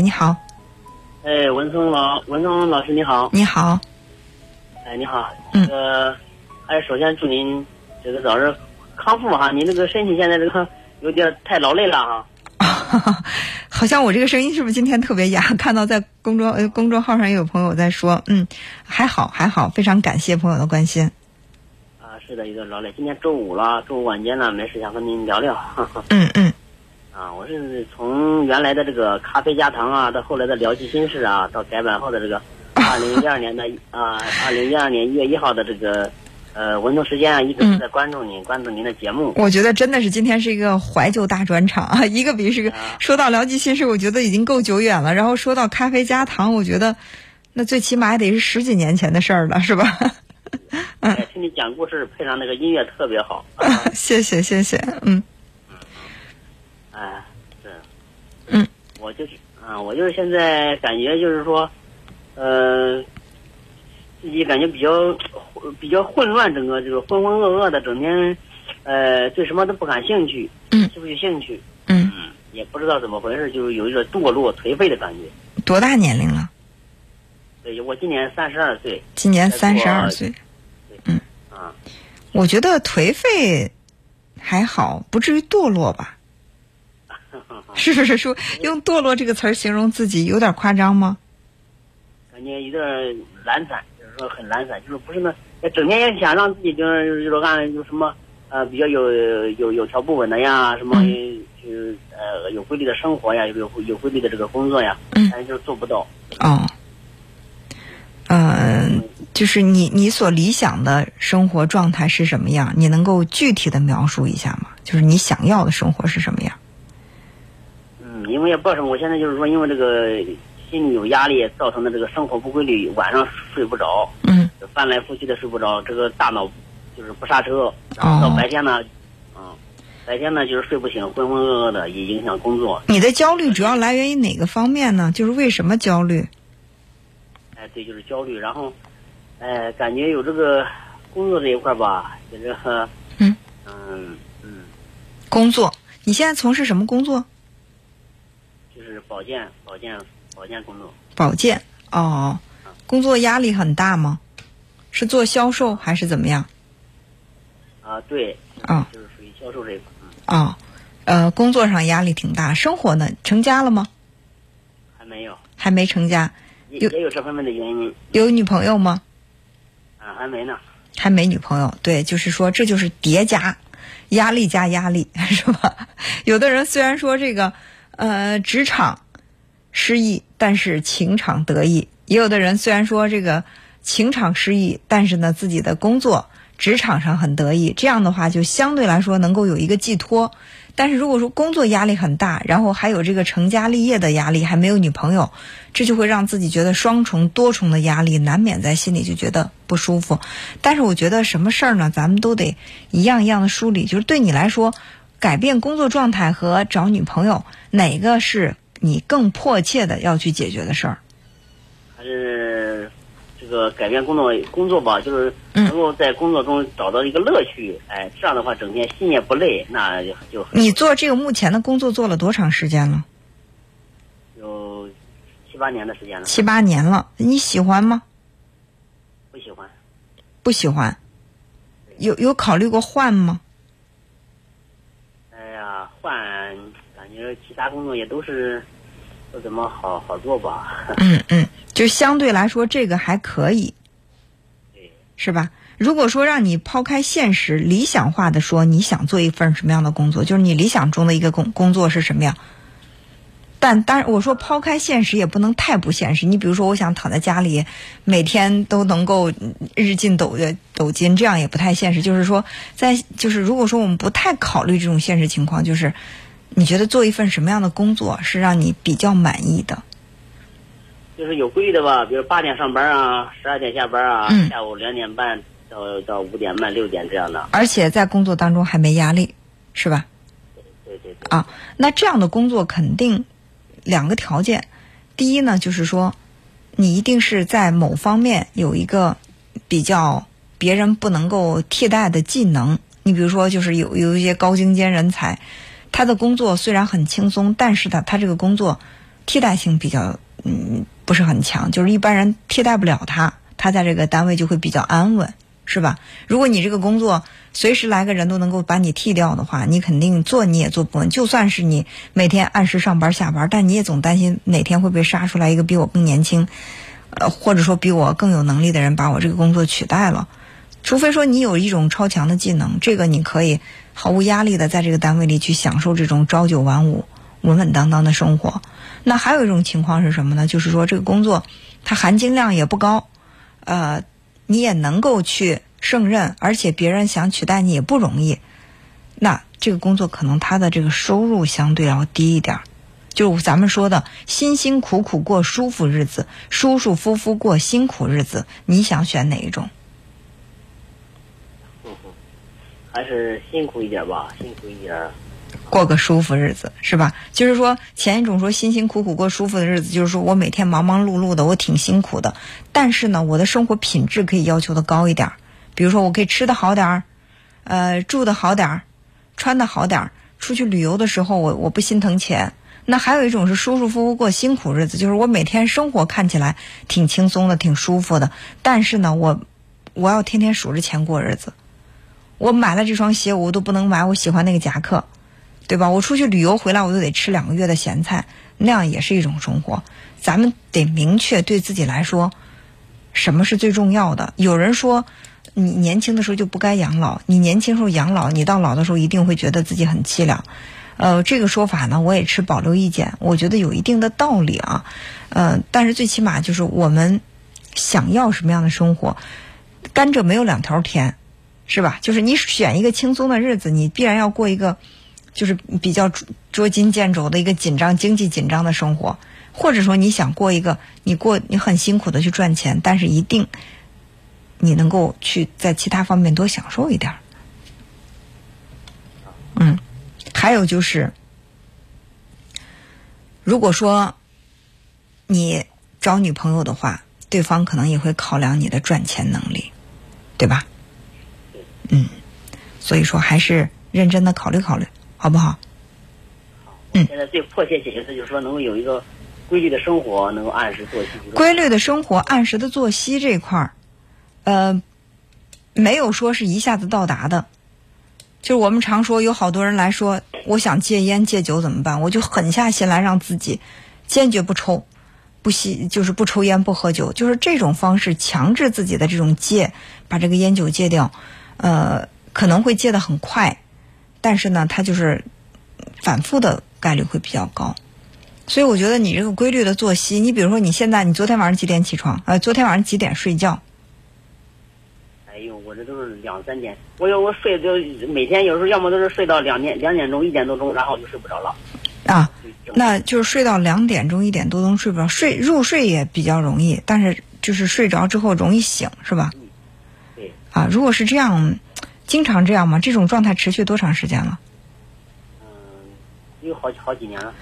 喂，你好，哎，文松老文松老师你好，你好，哎你好，嗯这个还是首先祝您这个早日康复哈，您这个身体现在这个 有点太劳累了哈。好像我这个声音是不是今天特别哑？看到在公众呃公众号上也有朋友在说，嗯，还好还好，非常感谢朋友的关心。啊，是的，有点劳累。今天周五了，周五晚间了，没事想和您聊聊。嗯嗯啊，我是从原来的这个咖啡加糖啊，到后来的聊起心事啊，到改版后的这个 二零一二年的啊，二零一二年一月一号的这个呃文动时间啊，一直在关注您，关注您的节目。我觉得真的是今天是一个怀旧大专场啊，一个比是个啊说到聊及心事，我觉得已经够久远了。然后说到咖啡加糖，我觉得那最起码也得是十几年前的事儿了，是吧？哎，听你讲故事，配上那个音乐特别好。啊 谢谢谢谢，嗯哎，是，嗯，我就是啊，我就是现在感觉就是说，呃，自己感觉比较比较混乱，整个就是浑浑噩噩的，整天呃对什么都不感兴趣，嗯提不起兴趣，嗯，嗯，也不知道怎么回事，就是有一种堕落颓废的感觉。多大年龄了？对，我今年三十二岁今年三十二岁。啊，我觉得颓废还好，不至于堕落吧？是是是说用堕落这个词儿形容自己有点夸张吗？感觉有点懒散，就是说很懒散，就是不是那整天也想让自己就是就是按有什么呃比较有有有条不紊的呀，什么嗯就是呃有规律的生活呀，有有有规律的这个工作呀，嗯但是就是做不到。哦，嗯、就是你你所理想的生活状态是什么样？你能够具体的描述一下吗？就是你想要的生活是什么样？嗯，因为也不知道什么，我现在就是说，因为这个心里有压力，造成的这个生活不规律，晚上睡不着，嗯翻来覆去的睡不着，这个大脑就是不刹车，然后到哦白天呢，嗯，白天呢就是睡不醒，浑浑噩噩的，也影响工作。你的焦虑主要来源于哪个方面呢？就是为什么焦虑？哎，对，就是焦虑，然后，哎，感觉有这个工作这一块儿吧，就这个，嗯嗯嗯，工作，你现在从事什么工作？就是保健保健保健工作，保健哦，工作压力很大吗？是做销售还是怎么样？啊，对，啊就是属于销售这一块，嗯，哦，呃，工作上压力挺大，生活呢？成家了吗？还没有，还没成家，有也也有这方面的原因，有女朋友吗？啊，还没呢，还没女朋友，对，就是说这就是叠加，压力加压力，是吧？有的人虽然说这个，呃，职场失意，但是情场得意；也有的人虽然说这个情场失意，但是呢，自己的工作职场上很得意。这样的话，就相对来说能够有一个寄托。但是如果说工作压力很大，然后还有这个成家立业的压力，还没有女朋友，这就会让自己觉得双重、多重的压力，难免在心里就觉得不舒服。但是我觉得什么事儿呢，咱们都得一样一样的梳理。就是对你来说，改变工作状态和找女朋友，哪个是你更迫切的要去解决的事儿？还是这个改变工作工作吧，就是嗯能够在工作中找到一个乐趣，哎，这样的话整天心也不累，那就就很你做这个目前的工作做了多长时间了？有七八年的时间了，七八年了，你喜欢吗？不喜欢。不喜欢。有有考虑过换吗？哎呀，换其他工作也都是不怎么好好做吧？嗯嗯，就相对来说这个还可以，对，是吧？如果说让你抛开现实，理想化的说，你想做一份什么样的工作？就是你理想中的一个工工作是什么样？但当然，我说抛开现实也不能太不现实。你比如说，我想躺在家里，每天都能够日进斗月斗金，这样也不太现实。就是说，在就是如果说我们不太考虑这种现实情况，就是你觉得做一份什么样的工作是让你比较满意的？就是有规律的吧，比如八点上班啊，十二点下班啊，嗯下午两点半到到五点半、六点这样的。而且在工作当中还没压力，是吧？对对对。啊，那这样的工作肯定两个条件，第一呢，就是说你一定是在某方面有一个比较别人不能够替代的技能。你比如说，就是有有一些高精尖人才，他的工作虽然很轻松，但是呢，他这个工作替代性比较嗯不是很强，就是一般人替代不了他，他在这个单位就会比较安稳，是吧？如果你这个工作随时来个人都能够把你替掉的话，你肯定做你也做不稳。就算是你每天按时上班下班，但你也总担心哪天会被杀出来一个比我更年轻，呃，或者说比我更有能力的人把我这个工作取代了。除非说你有一种超强的技能，这个你可以毫无压力的在这个单位里去享受这种朝九晚五、稳稳当当的生活。那还有一种情况是什么呢？就是说这个工作它含金量也不高，呃，你也能够去胜任，而且别人想取代你也不容易。那这个工作可能他的这个收入相对要低一点儿，就是咱们说的辛辛苦苦过舒服日子，舒舒服服过辛苦日子，你想选哪一种？还是辛苦一点吧，辛苦一点，过个舒服日子是吧？就是说前一种说辛辛苦苦过舒服的日子，就是说我每天忙忙碌碌的，我挺辛苦的，但是呢，我的生活品质可以要求的高一点，比如说我可以吃的好点儿，呃，住的好点儿，穿的好点儿，出去旅游的时候我我不心疼钱。那还有一种是舒舒服服过辛苦日子，就是我每天生活看起来挺轻松的，挺舒服的，但是呢，我我要天天数着钱过日子。我买了这双鞋，我都不能买我喜欢那个夹克，对吧？我出去旅游回来，我都得吃两个月的咸菜，那样也是一种生活。咱们得明确对自己来说，什么是最重要的。有人说，你年轻的时候就不该养老，你年轻时候养老，你到老的时候一定会觉得自己很凄凉。呃，这个说法呢，我也持保留意见，我觉得有一定的道理啊。呃，但是最起码就是我们想要什么样的生活，甘蔗没有两条甜。是吧？就是你选一个轻松的日子，你必然要过一个，就是比较捉襟见肘的一个紧张、经济紧张的生活，或者说你想过一个你过你很辛苦的去赚钱，但是一定你能够去在其他方面多享受一点。嗯，还有就是，如果说你找女朋友的话，对方可能也会考量你的赚钱能力，对吧？嗯，所以说还是认真的考虑考虑，好不好？嗯。现在最迫切解决的就是说，能够有一个规律的生活，能够按时作息。规律的生活，按时的作息这块儿，呃，没有说是一下子到达的。就是我们常说，有好多人来说，我想戒烟戒酒怎么办？我就狠下心来让自己坚决不抽、不吸，就是不抽烟不喝酒，就是这种方式强制自己的这种戒，把这个烟酒戒掉。呃，可能会戒的很快，但是呢，它就是反复的概率会比较高，所以我觉得你这个规律的作息，你比如说你现在，你昨天晚上几点起床？呃，昨天晚上几点睡觉？哎呦，我这都是两三点，我有我睡就每天有时候要么都是睡到两点两点钟一点多钟，然后就睡不着了。啊，那就是睡到两点钟一点多钟睡不着，睡入睡也比较容易，但是就是睡着之后容易醒，是吧？啊，如果是这样，经常这样吗？这种状态持续多长时间了？嗯，有好好几年了。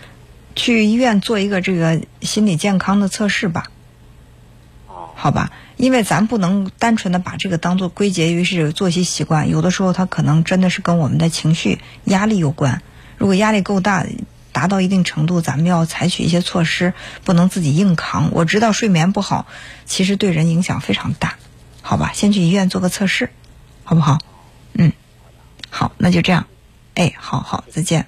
去医院做一个这个心理健康的测试吧。哦。好吧，因为咱不能单纯的把这个当做归结于是作息习惯，有的时候它可能真的是跟我们的情绪压力有关。如果压力够大，达到一定程度，咱们要采取一些措施，不能自己硬扛。我知道睡眠不好，其实对人影响非常大。好吧，先去医院做个测试，好不好？嗯，好，那就这样。哎，好好，再见。